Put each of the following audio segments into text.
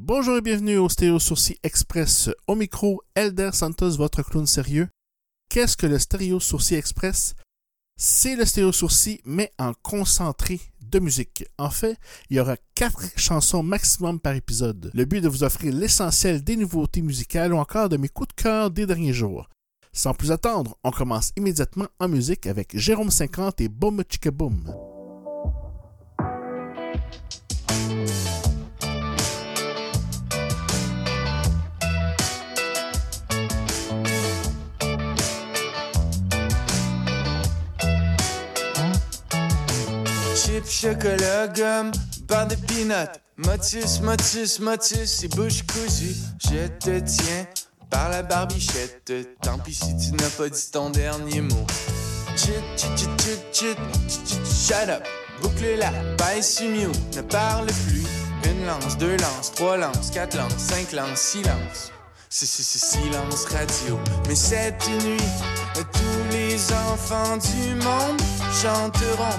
Bonjour et bienvenue au Stéréo Sourcil Express. Au micro, Elder Santos, votre clown sérieux. Qu'est-ce que le Stéréo Sourcil Express? C'est le Stéréo Sourcil, mais en concentré de musique. En fait, il y aura quatre chansons maximum par épisode. Le but est de vous offrir l'essentiel des nouveautés musicales ou encore de mes coups de cœur des derniers jours. Sans plus attendre, on commence immédiatement en musique avec Jérôme 50 et Boom Chicka Boom. Chocolat, gomme, barre de peanuts. Motus, motus, motus et bouche cousue. Je te tiens par la barbichette. Tant pis si tu n'as pas dit ton dernier mot. Shut up. Boucle la paille sur mute, ne parle plus. Une lance, deux lances, trois lances, quatre lances, cinq lances, silence. C'est c'est c'est silence radio. Mais cette nuit, tous les enfants du monde chanteront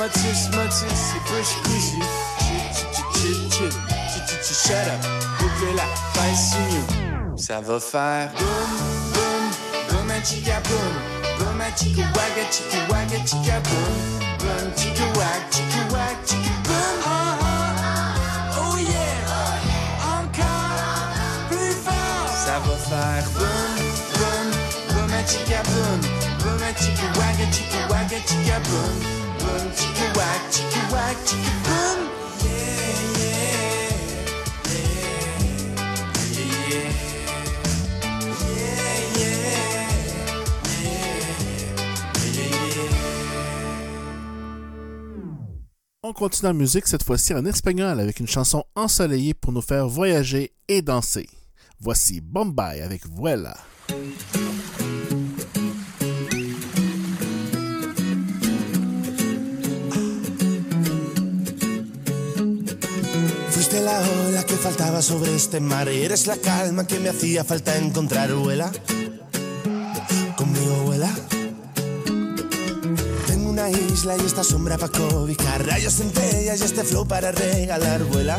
Chip, shut up. Boucle la paille sur mute. Ça va faire boum, boum, boum, un chica boum. Oh yeah, encore plus fort. Ça. On continue en musique, cette fois-ci en espagnol avec une chanson ensoleillée pour nous faire voyager et danser. Voici Bombay avec Vuela. La ola que faltaba sobre este mar eres la calma que me hacía falta encontrar, vuela. Conmigo vuela. Tengo una isla y esta sombra para cobijar, rayos centellas y este flow para regalar, vuela.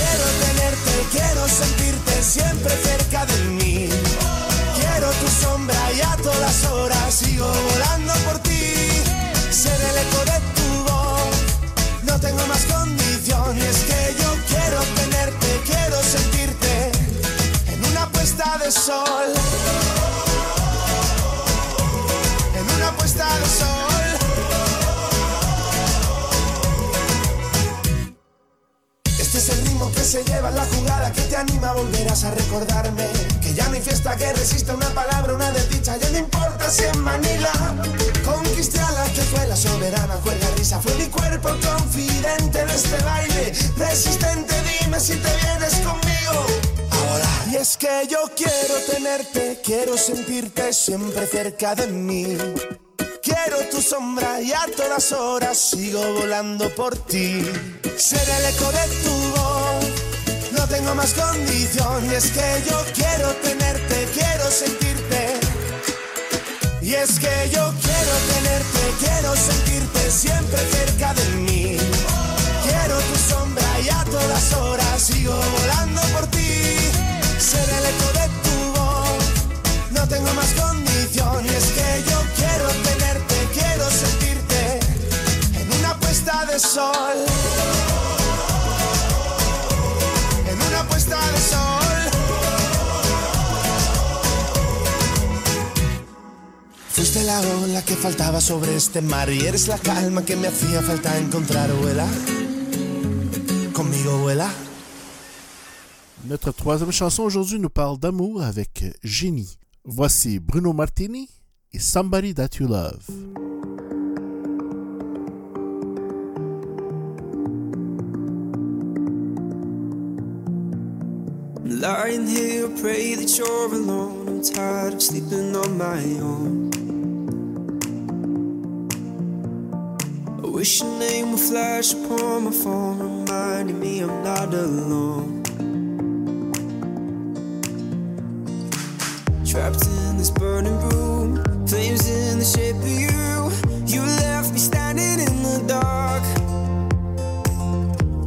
quiero sentirte siempre cerca de mí. Quiero tu sombra y a todas horas sigo volando por ti. Ser el eco de Que ya no hay fiesta que resista una palabra, una desdicha, ya no importa si en Manila. Conquisté a la que fue la soberana, cuerda risa, fue mi cuerpo confidente de este baile. Resistente, dime si te vienes conmigo. Y es que yo quiero tenerte, quiero sentirte siempre cerca de mí. Quiero tu sombra y a todas horas sigo volando por ti. Ser el eco de tu voz, tengo más condición. Y es que yo quiero tenerte, quiero sentirte. Y es que yo quiero tenerte, quiero sentirte siempre cerca de mí. Quiero tu sombra y a todas horas sigo volando por ti. Ser el eco de tu voz, no tengo más Fuiste la ola que faltaba sobre este mar y eres la calma que me hacía falta encontrar, vuela. Conmigo vuela. Notre troisième chanson aujourd'hui nous parle d'amour avec Génie. Voici Bruno Martini et Somebody That You Love. Lying here, pray that you're alone. I'm tired of sleeping on my own. I wish your name would flash upon my phone, reminding me I'm not alone. Trapped in this burning room, flames in the shape of you. You left me standing in the dark.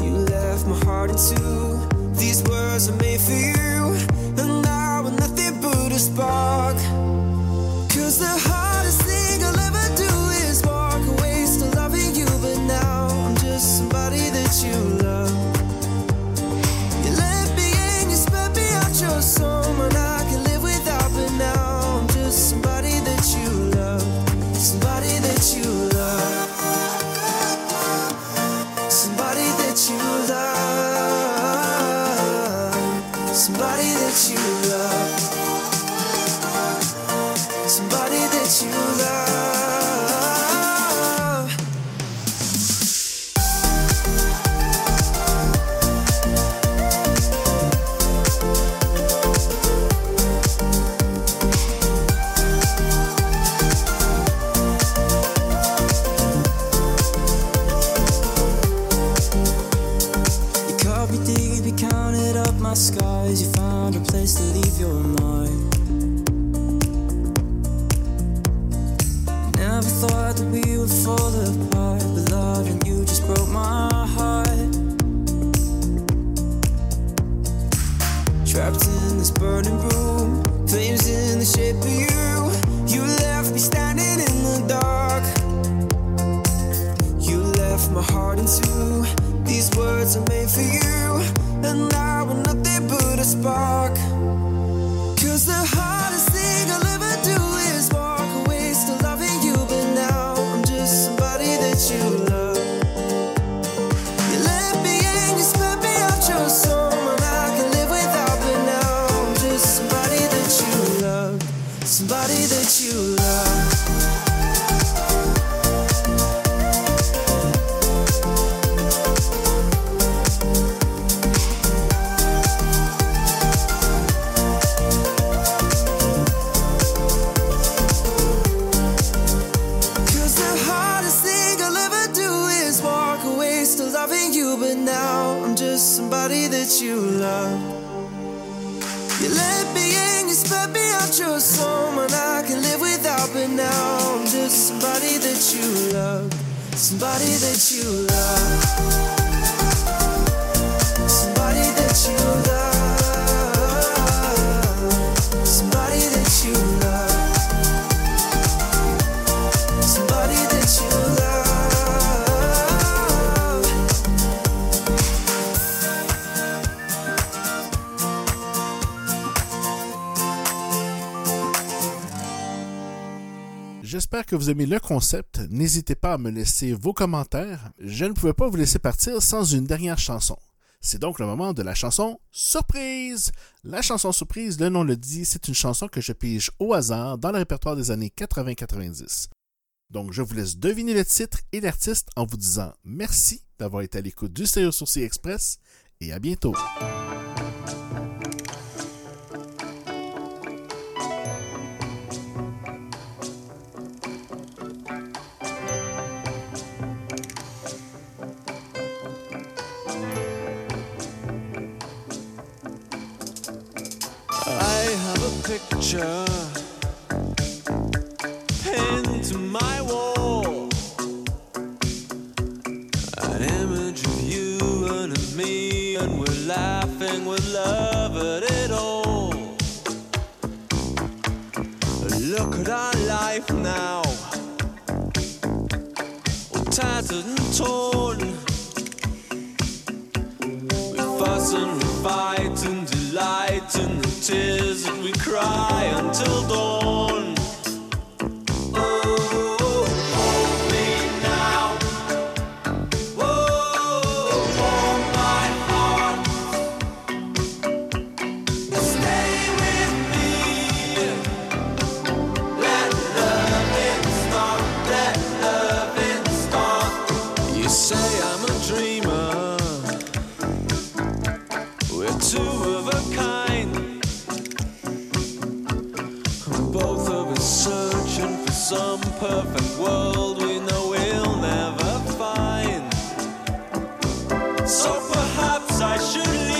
You left my heart in two. These words are made for you, and now we're nothing but a spark. Cause the hardest somebody that you love, scars. You found a place to leave your mark. Never thought that we would fall apart, but loving you just broke my heart. Trapped in this burning room, flames in the shape of. You now. I'm just somebody that you love, somebody that you love, J'espère que vous aimez le concept. N'hésitez pas à me laisser vos commentaires. Je ne pouvais pas vous laisser partir sans une dernière chanson. C'est donc le moment de la chanson surprise. La chanson surprise, le nom le dit, c'est une chanson que je pige au hasard dans le répertoire des années 80-90. Donc je vous laisse deviner le titre et l'artiste en vous disant merci d'avoir été à l'écoute du Stéréo Sourcil Express et à bientôt. Picture pinned to my wall. An image of you and of me, and we're laughing with love at it all. Look at our life now, all tattered and torn. We fuss and we fight and delight the tears that we cry until dawn. perfect world we know we'll never find. So perhaps I should leave.